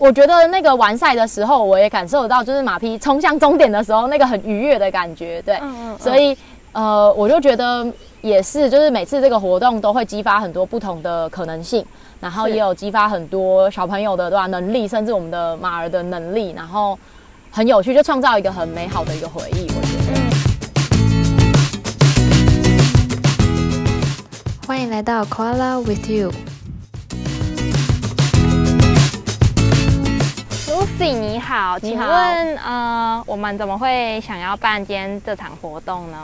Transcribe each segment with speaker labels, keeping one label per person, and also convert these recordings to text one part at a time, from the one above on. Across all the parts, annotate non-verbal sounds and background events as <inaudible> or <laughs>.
Speaker 1: 我觉得那个完赛的时候，我也感受到，就是马匹冲向终点的时候，那个很愉悦的感觉。对，嗯嗯所以呃，我就觉得也是，就是每次这个活动都会激发很多不同的可能性，然后也有激发很多小朋友的对吧能力，甚至我们的马儿的能力，然后很有趣，就创造一个很美好的一个回忆。我觉
Speaker 2: 得。欢迎来到 Koala with you。
Speaker 3: Lucy 你好，请问呃，我们怎么会想要办今天这场活动呢？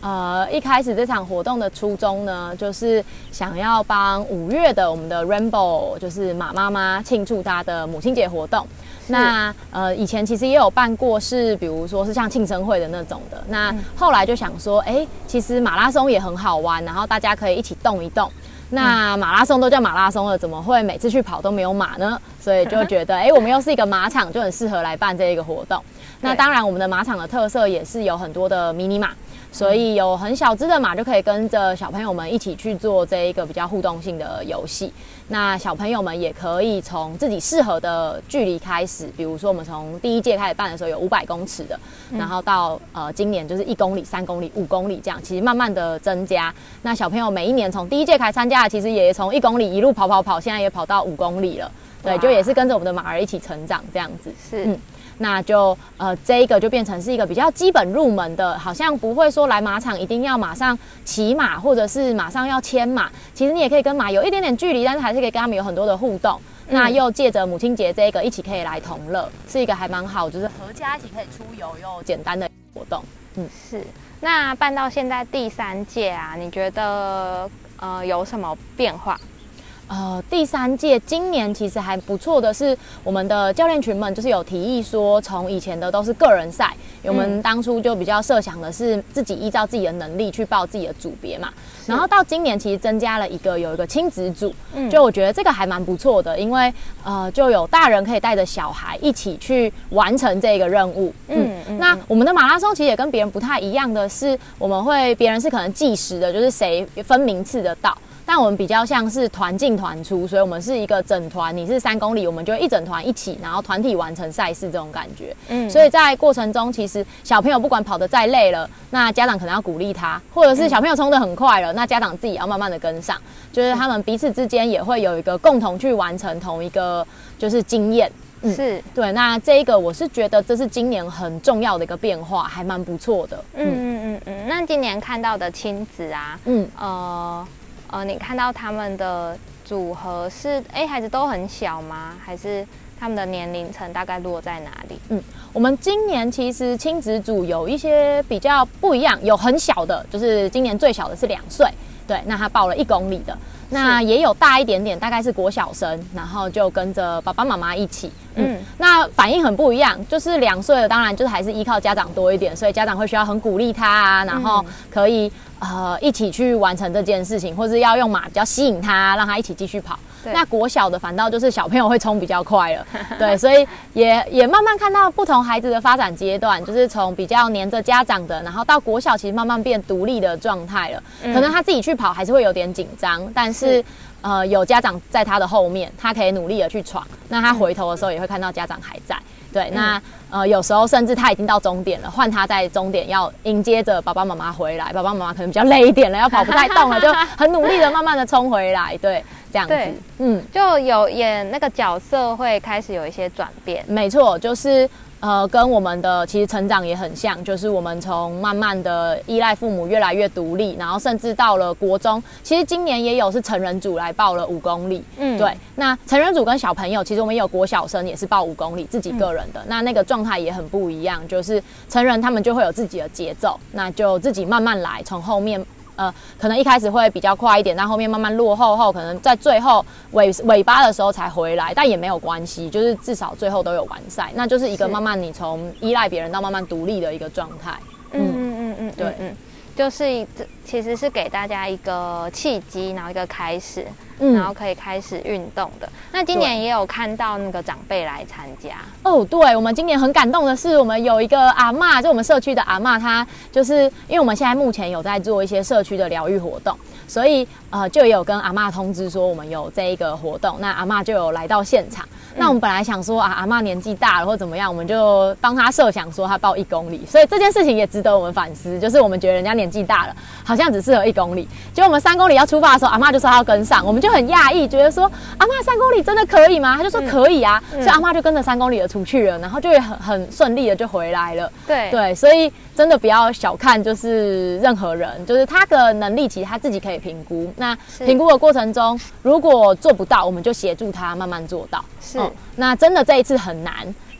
Speaker 1: 呃，一开始这场活动的初衷呢，就是想要帮五月的我们的 Rainbow，就是马妈妈庆祝她的母亲节活动。那呃，以前其实也有办过，是比如说是像庆生会的那种的。那后来就想说，哎，其实马拉松也很好玩，然后大家可以一起动一动。那马拉松都叫马拉松了，怎么会每次去跑都没有马呢？所以就觉得，<laughs> 哎，我们又是一个马场，就很适合来办这一个活动。那当然，我们的马场的特色也是有很多的迷你马。所以有很小只的马就可以跟着小朋友们一起去做这一个比较互动性的游戏。那小朋友们也可以从自己适合的距离开始，比如说我们从第一届开始办的时候有五百公尺的，然后到呃今年就是一公里、三公里、五公里这样，其实慢慢的增加。那小朋友每一年从第一届开始参加，其实也从一公里一路跑跑跑，现在也跑到五公里了。对，就也是跟着我们的马儿一起成长这样子。
Speaker 3: 是。嗯。
Speaker 1: 那就呃，这一个就变成是一个比较基本入门的，好像不会说来马场一定要马上骑马，或者是马上要牵马。其实你也可以跟马有一点点距离，但是还是可以跟他们有很多的互动。那又借着母亲节这个一起可以来同乐，是一个还蛮好，就是合家一起可以出游又简单的活动。
Speaker 3: 嗯，是。那办到现在第三届啊，你觉得呃有什么变化？
Speaker 1: 呃，第三届今年其实还不错的是，我们的教练群们就是有提议说，从以前的都是个人赛，我们当初就比较设想的是自己依照自己的能力去报自己的组别嘛。然后到今年其实增加了一个有一个亲子组，就我觉得这个还蛮不错的，因为呃就有大人可以带着小孩一起去完成这个任务。嗯，那我们的马拉松其实也跟别人不太一样的是，我们会别人是可能计时的，就是谁分名次的到。但我们比较像是团进团出，所以我们是一个整团。你是三公里，我们就一整团一起，然后团体完成赛事这种感觉。嗯，所以在过程中，其实小朋友不管跑得再累了，那家长可能要鼓励他，或者是小朋友冲得很快了，那家长自己要慢慢的跟上，就是他们彼此之间也会有一个共同去完成同一个就是经验。
Speaker 3: 嗯是
Speaker 1: 对。那这一个我是觉得这是今年很重要的一个变化，还蛮不错的。嗯嗯
Speaker 3: 嗯嗯。那今年看到的亲子啊，嗯呃。呃，你看到他们的组合是，哎，孩子都很小吗？还是他们的年龄层大概落在哪里？嗯，
Speaker 1: 我们今年其实亲子组有一些比较不一样，有很小的，就是今年最小的是两岁，对，那他报了一公里的。那也有大一点点，大概是国小生，然后就跟着爸爸妈妈一起，嗯，那反应很不一样，就是两岁的当然就是还是依靠家长多一点，所以家长会需要很鼓励他啊，然后可以呃一起去完成这件事情，或是要用马比较吸引他，让他一起继续跑。那国小的反倒就是小朋友会冲比较快了，<laughs> 对，所以也也慢慢看到不同孩子的发展阶段，就是从比较黏着家长的，然后到国小其实慢慢变独立的状态了。可能他自己去跑还是会有点紧张，但是呃有家长在他的后面，他可以努力的去闯。那他回头的时候也会看到家长还在。对，那呃有时候甚至他已经到终点了，换他在终点要迎接着爸爸妈妈回来，爸爸妈妈可能比较累一点了，要跑不太动了，就 <laughs> 很努力的慢慢的冲回来。对。这样子，
Speaker 3: 嗯，就有演那个角色会开始有一些转变。
Speaker 1: 没错，就是呃，跟我们的其实成长也很像，就是我们从慢慢的依赖父母越来越独立，然后甚至到了国中，其实今年也有是成人组来报了五公里。嗯，对。那成人组跟小朋友，其实我们也有国小生也是报五公里，自己个人的，那那个状态也很不一样。就是成人他们就会有自己的节奏，那就自己慢慢来，从后面。呃，可能一开始会比较快一点，但后面慢慢落后后，可能在最后尾尾巴的时候才回来，但也没有关系，就是至少最后都有完赛，那就是一个慢慢你从依赖别人到慢慢独立的一个状态。嗯嗯。
Speaker 3: 嗯嗯，对，嗯，就是这其实是给大家一个契机，然后一个开始，然后可以开始运动的。那今年也有看到那个长辈来参加
Speaker 1: 哦。对，我们今年很感动的是，我们有一个阿妈，就我们社区的阿妈，她就是因为我们现在目前有在做一些社区的疗愈活动。所以，呃，就有跟阿妈通知说我们有这一个活动，那阿妈就有来到现场。那我们本来想说啊，阿妈年纪大了或怎么样，我们就帮她设想说她报一公里。所以这件事情也值得我们反思，就是我们觉得人家年纪大了，好像只适合一公里。结果我们三公里要出发的时候，阿妈就说她要跟上，我们就很讶异，觉得说阿妈三公里真的可以吗？他就说可以啊，所以阿妈就跟着三公里的出去了，然后就会很很顺利的就回来了。
Speaker 3: 对
Speaker 1: 对，所以真的不要小看就是任何人，就是他的能力其实他自己可以。评估那评估的过程中，如果做不到，我们就协助他慢慢做到。
Speaker 3: 是，
Speaker 1: 那真的这一次很难，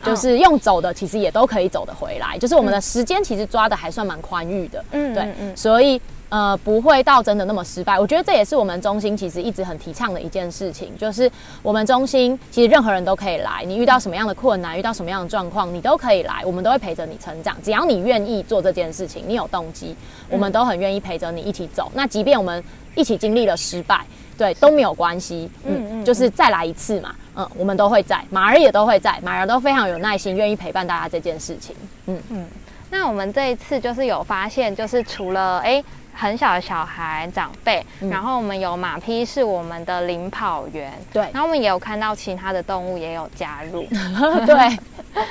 Speaker 1: 就是用走的，其实也都可以走得回来。就是我们的时间其实抓的还算蛮宽裕的。嗯，对，所以。呃，不会到真的那么失败。我觉得这也是我们中心其实一直很提倡的一件事情，就是我们中心其实任何人都可以来，你遇到什么样的困难，遇到什么样的状况，你都可以来，我们都会陪着你成长。只要你愿意做这件事情，你有动机，我们都很愿意陪着你一起走。那即便我们一起经历了失败，对都没有关系。嗯嗯，就是再来一次嘛。嗯，我们都会在，马儿也都会在，马儿都非常有耐心，愿意陪伴大家这件事情。嗯嗯，
Speaker 3: 那我们这一次就是有发现，就是除了哎。很小的小孩、长辈，然后我们有马匹是我们的领跑员，
Speaker 1: 对，
Speaker 3: 然后我们也有看到其他的动物也有加入，<laughs>
Speaker 1: 对。<laughs>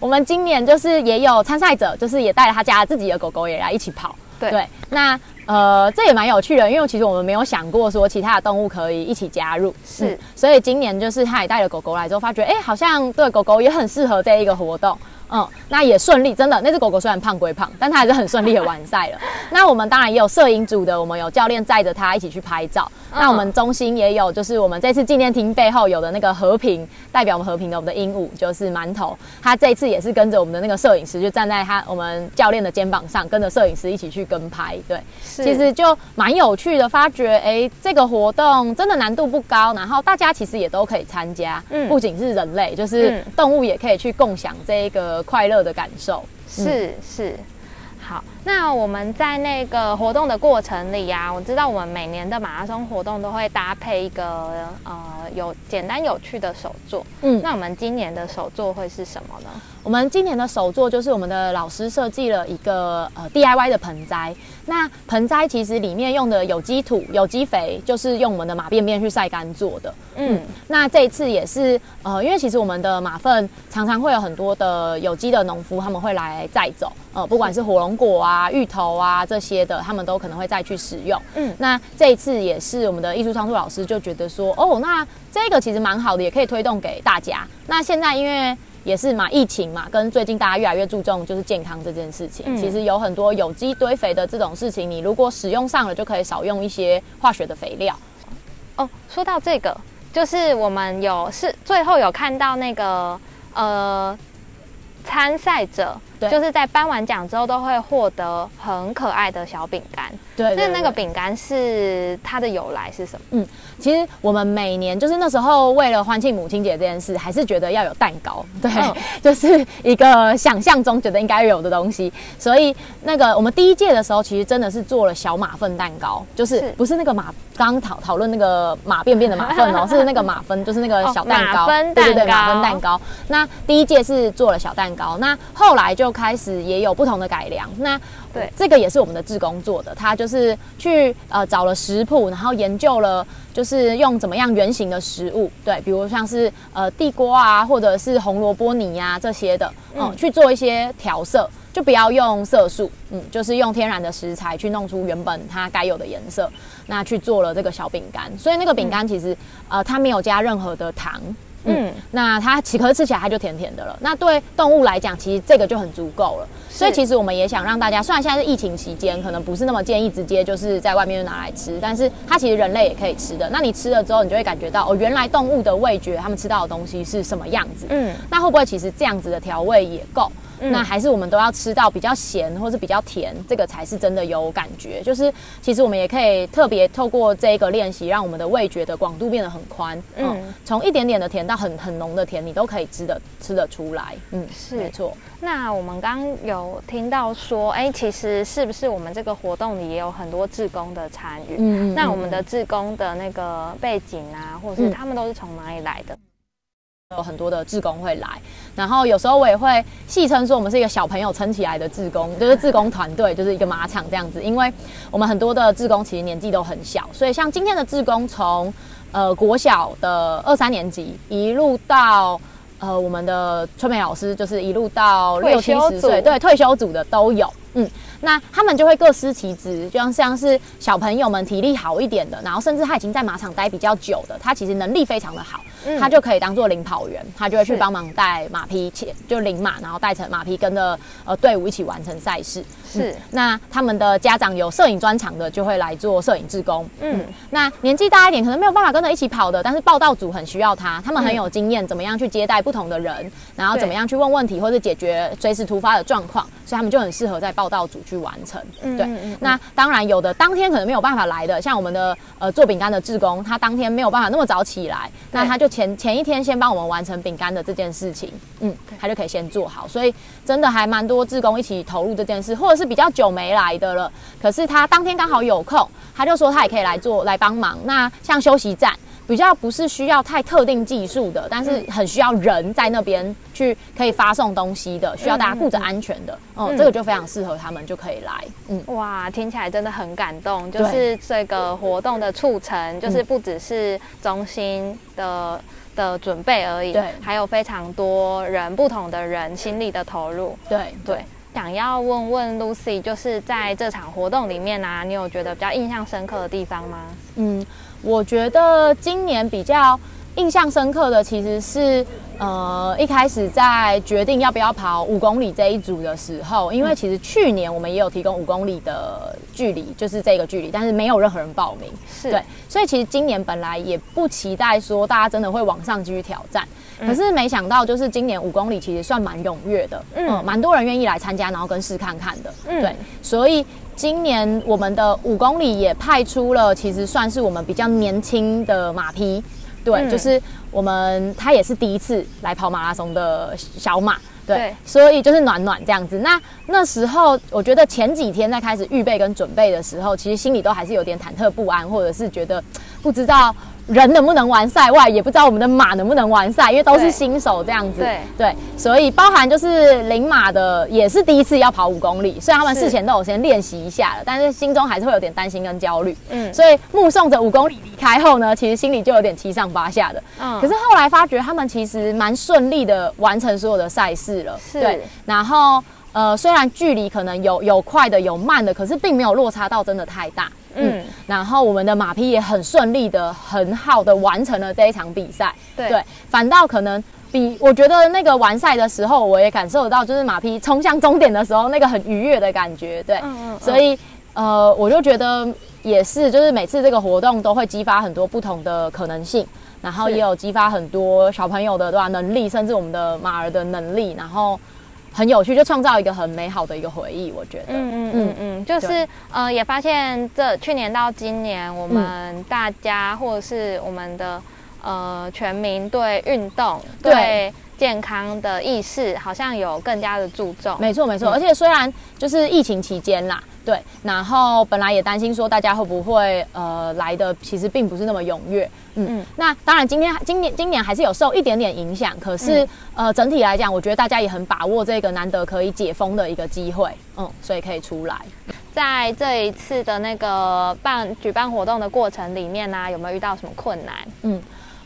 Speaker 1: 我们今年就是也有参赛者，就是也带了他家自己的狗狗也来一起跑，
Speaker 3: 对。
Speaker 1: 那呃，这也蛮有趣的，因为其实我们没有想过说其他的动物可以一起加入，
Speaker 3: 是。
Speaker 1: 所以今年就是他也带了狗狗来之后，发觉哎，好像对狗狗也很适合这一个活动。嗯，那也顺利，真的，那只狗狗虽然胖归胖，但它还是很顺利的完赛了。<laughs> 那我们当然也有摄影组的，我们有教练载着它一起去拍照。那我们中心也有，就是我们这次纪念厅背后有的那个和平，代表我们和平的我们的鹦鹉，就是馒头。它这次也是跟着我们的那个摄影师，就站在他我们教练的肩膀上，跟着摄影师一起去跟拍。对，其实就蛮有趣的，发觉哎，这个活动真的难度不高，然后大家其实也都可以参加。嗯，不仅是人类，就是动物也可以去共享这一个。快乐的感受
Speaker 3: 是是好。那我们在那个活动的过程里啊，我知道我们每年的马拉松活动都会搭配一个呃有简单有趣的手作。嗯，那我们今年的手作会是什么呢？
Speaker 1: 我们今年的手作就是我们的老师设计了一个呃 DIY 的盆栽。那盆栽其实里面用的有机土、有机肥，就是用我们的马便便去晒干做的。嗯，那这一次也是呃，因为其实我们的马粪常常会有很多的有机的农夫他们会来载走，呃，不管是火龙果啊、啊芋头啊这些的，他们都可能会再去使用。嗯，那这一次也是我们的艺术创作老师就觉得说，哦，那这个其实蛮好的，也可以推动给大家。那现在因为也是嘛，疫情嘛，跟最近大家越来越注重就是健康这件事情。其实有很多有机堆肥的这种事情，你如果使用上了，就可以少用一些化学的肥料。
Speaker 3: 哦，说到这个，就是我们有是最后有看到那个呃参赛者。就是在颁完奖之后，都会获得很可爱的小饼干。
Speaker 1: 对，
Speaker 3: 那那个饼干是它的由来是什么？嗯，
Speaker 1: 其实我们每年就是那时候为了欢庆母亲节这件事，还是觉得要有蛋糕。对，<laughs> 就是一个想象中觉得应该有的东西。所以那个我们第一届的时候，其实真的是做了小马粪蛋糕，就是不是那个马刚刚讨讨论那个马便便的马粪哦，<laughs> 是那个马粪，就是那个小蛋糕。
Speaker 3: 对对对，
Speaker 1: 马粪蛋糕。那第一届是做了小蛋糕，那后来就。开始也有不同的改良，那
Speaker 3: 对。
Speaker 1: 这个也是我们的志工做的，他就是去呃找了食谱，然后研究了就是用怎么样圆形的食物，对，比如像是呃地瓜啊，或者是红萝卜泥呀这些的，嗯，去做一些调色，就不要用色素，嗯，就是用天然的食材去弄出原本它该有的颜色，那去做了这个小饼干，所以那个饼干其实呃它没有加任何的糖。嗯，那它其实吃起来它就甜甜的了。那对动物来讲，其实这个就很足够了。所以其实我们也想让大家，虽然现在是疫情期间，可能不是那么建议直接就是在外面就拿来吃，但是它其实人类也可以吃的。那你吃了之后，你就会感觉到哦，原来动物的味觉，它们吃到的东西是什么样子。嗯，那会不会其实这样子的调味也够？那还是我们都要吃到比较咸或是比较甜，这个才是真的有感觉。就是其实我们也可以特别透过这个练习，让我们的味觉的广度变得很宽。嗯，从一点点的甜到很很浓的甜，你都可以吃的吃得出来。
Speaker 3: 嗯，是
Speaker 1: 没错。
Speaker 3: 那我们刚有听到说，哎，其实是不是我们这个活动里也有很多志工的参与？嗯，那我们的志工的那个背景啊，或者是他们都是从哪里来的？
Speaker 1: 有很多的志工会来，然后有时候我也会戏称说我们是一个小朋友撑起来的志工，就是志工团队，就是一个马场这样子。因为我们很多的志工其实年纪都很小，所以像今天的志工从呃国小的二三年级一路到呃我们的春梅老师，就是一路到六七十岁，对退休组的都有，嗯。那他们就会各司其职，就像像是小朋友们体力好一点的，然后甚至他已经在马场待比较久的，他其实能力非常的好，他就可以当做领跑员，他就会去帮忙带马匹，且就领马，然后带成马匹跟着呃队伍一起完成赛事。
Speaker 3: 是，
Speaker 1: 那他们的家长有摄影专场的，就会来做摄影志工。嗯，那年纪大一点，可能没有办法跟着一起跑的，但是报道组很需要他，他们很有经验，怎么样去接待不同的人，然后怎么样去问问题或者解决随时突发的状况，所以他们就很适合在报道组。去完成，对。那当然有的当天可能没有办法来的，像我们的呃做饼干的志工，他当天没有办法那么早起来，那他就前前一天先帮我们完成饼干的这件事情，嗯，他就可以先做好。所以真的还蛮多志工一起投入这件事，或者是比较久没来的了，可是他当天刚好有空，他就说他也可以来做来帮忙。那像休息站。比较不是需要太特定技术的，但是很需要人在那边去可以发送东西的，需要大家顾着安全的，哦，这个就非常适合他们就可以来。
Speaker 3: 嗯，哇，听起来真的很感动，就是这个活动的促成，就是不只是中心的的准备而已，
Speaker 1: 对，
Speaker 3: 还有非常多人不同的人心力的投入。
Speaker 1: 对
Speaker 3: 对，想要问问 Lucy，就是在这场活动里面啊，你有觉得比较印象深刻的地方吗？嗯。
Speaker 1: 我觉得今年比较印象深刻的其实是，呃，一开始在决定要不要跑五公里这一组的时候，因为其实去年我们也有提供五公里的距离，就是这个距离，但是没有任何人报名，
Speaker 3: 是。对，
Speaker 1: 所以其实今年本来也不期待说大家真的会往上继续挑战，可是没想到就是今年五公里其实算蛮踊跃的，嗯，蛮多人愿意来参加，然后跟试看看的，嗯，对，所以。今年我们的五公里也派出了，其实算是我们比较年轻的马匹，对，就是我们他也是第一次来跑马拉松的小马，对，所以就是暖暖这样子。那那时候我觉得前几天在开始预备跟准备的时候，其实心里都还是有点忐忑不安，或者是觉得不知道。人能不能完赛外，也不知道我们的马能不能完赛，因为都是新手这样子。
Speaker 3: 对
Speaker 1: 对，所以包含就是领马的也是第一次要跑五公里，虽然他们事前都有先练习一下了，但是心中还是会有点担心跟焦虑。嗯，所以目送着五公里离开后呢，其实心里就有点七上八下的。嗯，可是后来发觉他们其实蛮顺利的完成所有的赛事了。
Speaker 3: 对，
Speaker 1: 然后呃，虽然距离可能有有快的有慢的，可是并没有落差到真的太大。嗯，然后我们的马匹也很顺利的、很好的完成了这一场比赛。
Speaker 3: 对，
Speaker 1: 反倒可能比我觉得那个完赛的时候，我也感受得到，就是马匹冲向终点的时候那个很愉悦的感觉。对，嗯嗯。所以呃，我就觉得也是，就是每次这个活动都会激发很多不同的可能性，然后也有激发很多小朋友的对吧能力，甚至我们的马儿的能力，然后。很有趣，就创造一个很美好的一个回忆，我觉得。嗯嗯
Speaker 3: 嗯嗯，就是呃，也发现这去年到今年，我们大家或者是我们的呃全民对运动对健康的意识，好像有更加的注重。
Speaker 1: 没错没错，而且虽然就是疫情期间啦。对，然后本来也担心说大家会不会呃来的，其实并不是那么踊跃。嗯，嗯那当然今天今年今年还是有受一点点影响，可是呃整体来讲，我觉得大家也很把握这个难得可以解封的一个机会，嗯，所以可以出来。
Speaker 3: 在这一次的那个办举办活动的过程里面呢，有没有遇到什么困难？嗯。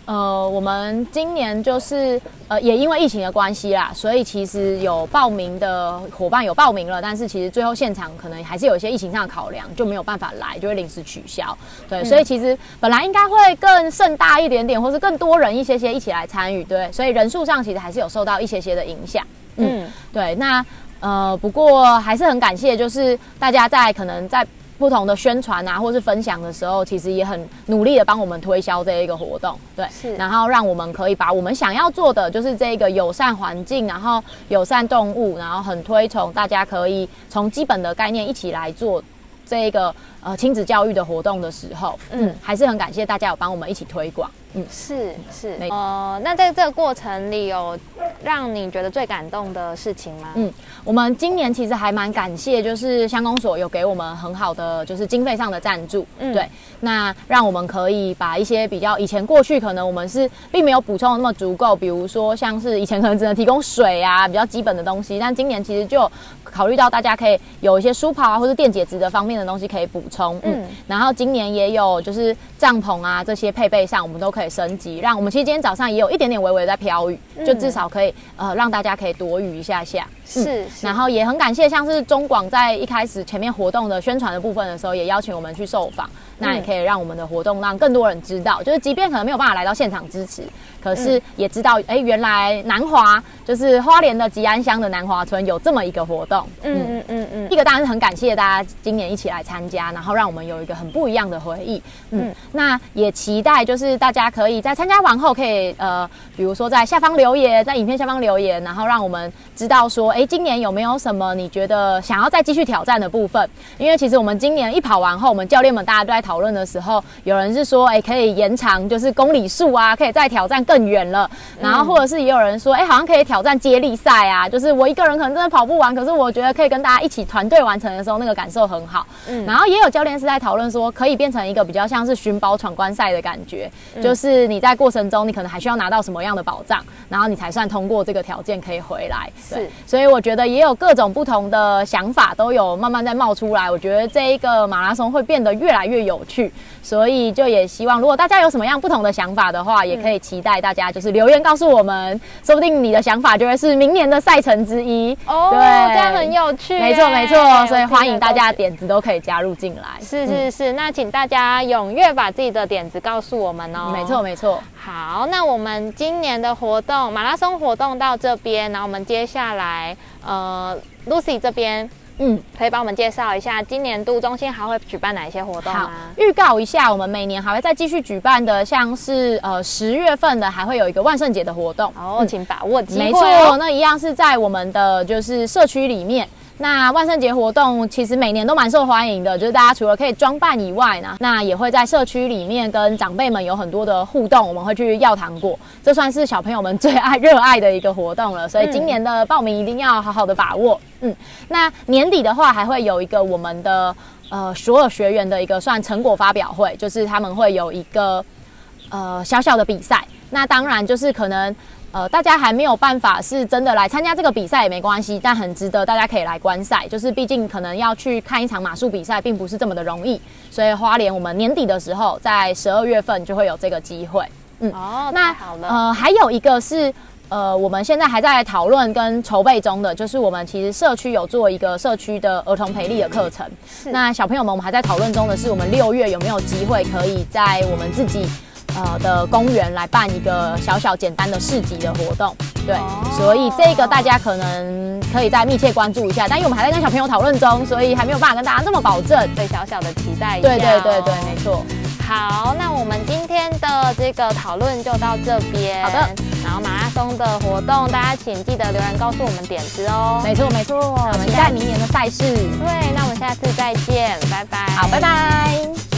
Speaker 1: 呃，我们今年就是呃，也因为疫情的关系啦，所以其实有报名的伙伴有报名了，但是其实最后现场可能还是有一些疫情上的考量，就没有办法来，就会临时取消。对，所以其实本来应该会更盛大一点点，或是更多人一些些一起来参与，对，所以人数上其实还是有受到一些些的影响。嗯，对，那呃，不过还是很感谢，就是大家在可能在。不同的宣传啊，或是分享的时候，其实也很努力的帮我们推销这一个活动，对，
Speaker 3: 是。
Speaker 1: 然后让我们可以把我们想要做的，就是这个友善环境，然后友善动物，然后很推崇大家可以从基本的概念一起来做这个呃亲子教育的活动的时候，嗯。
Speaker 3: 嗯，
Speaker 1: 还是很感谢大家有帮我们一起推广，嗯。
Speaker 3: 是是。
Speaker 1: 哦
Speaker 3: 呃，那在这个过程里有让你觉得最感动的事情吗？
Speaker 1: 嗯，我们今年其实还蛮感谢，就是乡公所有给我们很好的就是经费上的赞助，
Speaker 3: 嗯。
Speaker 1: 对，那让我们可以把一些比较以前过去可能我们是并没有补充的那么足够，比如说像是以前可能只能提供水啊 <laughs> 比较基本的东西，但今年其实就考虑到大家可以有一些舒跑啊或是电解质的方面的东西可以补充，嗯，
Speaker 3: 嗯。
Speaker 1: 然后今年也有就是帐篷啊这些配备上我们都可以升级，让我们其实今天早上也有一点点微微在飘雨，就至少可以呃让大家可以躲雨一下下，
Speaker 3: 是是。
Speaker 1: 然后也很感谢，像是中广在一开始前面活动的宣传的部分的时候，也邀请我们去受访，那也可以让我们的活动让更多人知道，就是即便可能没有办法来到现场支持，可是也知道，哎、原来南华就是花莲的吉安乡的南华村有这么一个活动，嗯。
Speaker 3: 嗯嗯嗯嗯
Speaker 1: 一个当然是很感谢大家今年一起来参加，然后让我们有一个很不一样的回忆。嗯，
Speaker 3: 嗯
Speaker 1: 那也期待就是大家可以在参加完后，可以呃，比如说在下方留言，在影片下方留言，然后让我们知道说，哎，今年有没有什么你觉得想要再继续挑战的部分？因为其实我们今年一跑完后，我们教练们大家都在讨论的时候，有人是说，哎，可以延长就是公里数啊，可以再挑战更远了。然后或者是也有人说，哎，好像可以挑战接力赛啊，就是我一个人可能真的跑不完，可是我觉得可以跟大家一起团队完成的时候，那个感受很好。
Speaker 3: 嗯
Speaker 1: 然后也有教练是在讨论说，可以变成一个比较像是寻宝闯关赛的感觉，就是你在过程中，你可能还需要拿到什么样的保障，然后你才算通过这个条件可以回来。
Speaker 3: 是
Speaker 1: 所以我觉得也有各种不同的想法都有慢慢在冒出来。我觉得这一个马拉松会变得越来越有趣，所以就也希望如果大家有什么样不同的想法的话，也可以期待大家就是留言告诉我们，说不定你的想法就会是明年的赛程之一。
Speaker 3: 哦，
Speaker 1: 对
Speaker 3: 这样很有趣耶，
Speaker 1: 没错没错，所以欢迎大家的点子都可以加入进来。
Speaker 3: 是是是，那请大家踊跃把自己的点子告诉我们哦。
Speaker 1: 没错。没错。
Speaker 3: 好，那我们今年的活动马拉松活动到这边，然后我们接下来呃，Lucy 这边
Speaker 1: 嗯，
Speaker 3: 可以帮我们介绍一下今年度中心还会举办哪一些活动
Speaker 1: 好？，预告一下，我们每年还会再继续举办的，像是呃十月份的还会有一个万圣节的活动。
Speaker 3: 哦，请把握机会、
Speaker 1: 没错，，那一样是在我们的就是社区里面。那万圣节活动其实每年都蛮受欢迎的，就是大家除了可以装扮以外呢，那也会在社区里面跟长辈们有很多的互动。我们会去要糖果，这算是小朋友们最爱热爱的一个活动了。所以今年的报名一定要好好的把握。嗯，那年底的话还会有一个我们的呃所有学员的一个算成果发表会，就是他们会有一个呃小小的比赛。那当然就是可能呃大家还没有办法是真的来参加这个比赛也没关系，但很值得大家可以来观赛。就是毕竟可能要去看一场马术比赛，并不是这么的容易。所以花莲我们年底的时候，在十二月份就会有这个机会。
Speaker 3: 嗯哦，
Speaker 1: 那
Speaker 3: 好了，
Speaker 1: 呃，还有一个是。呃，我们现在还在讨论跟筹备中的，就是我们其实社区有做一个社区的儿童培力的课程。
Speaker 3: 是
Speaker 1: 那小朋友们，我们还在讨论中的是，我们六月有没有机会可以在我们自己呃的公园来办一个小小简单的市集的活动。对，
Speaker 3: 哦
Speaker 1: 所以这个大家可能可以再密切关注一下。但因为我们还在跟小朋友讨论中，所以还没有办法跟大家这么保证。
Speaker 3: 对小小的期待一下、
Speaker 1: 对对对对，没。错。
Speaker 3: 好，那我们今天的这个讨论就到这边。
Speaker 1: 好的。
Speaker 3: 然后马拉松的活动，大家请记得留言告诉我们点子哦。
Speaker 1: 没错没错，
Speaker 3: 我们
Speaker 1: 期待明年的赛事。
Speaker 3: 对，那我们下次再见，拜拜。
Speaker 1: 好，拜拜。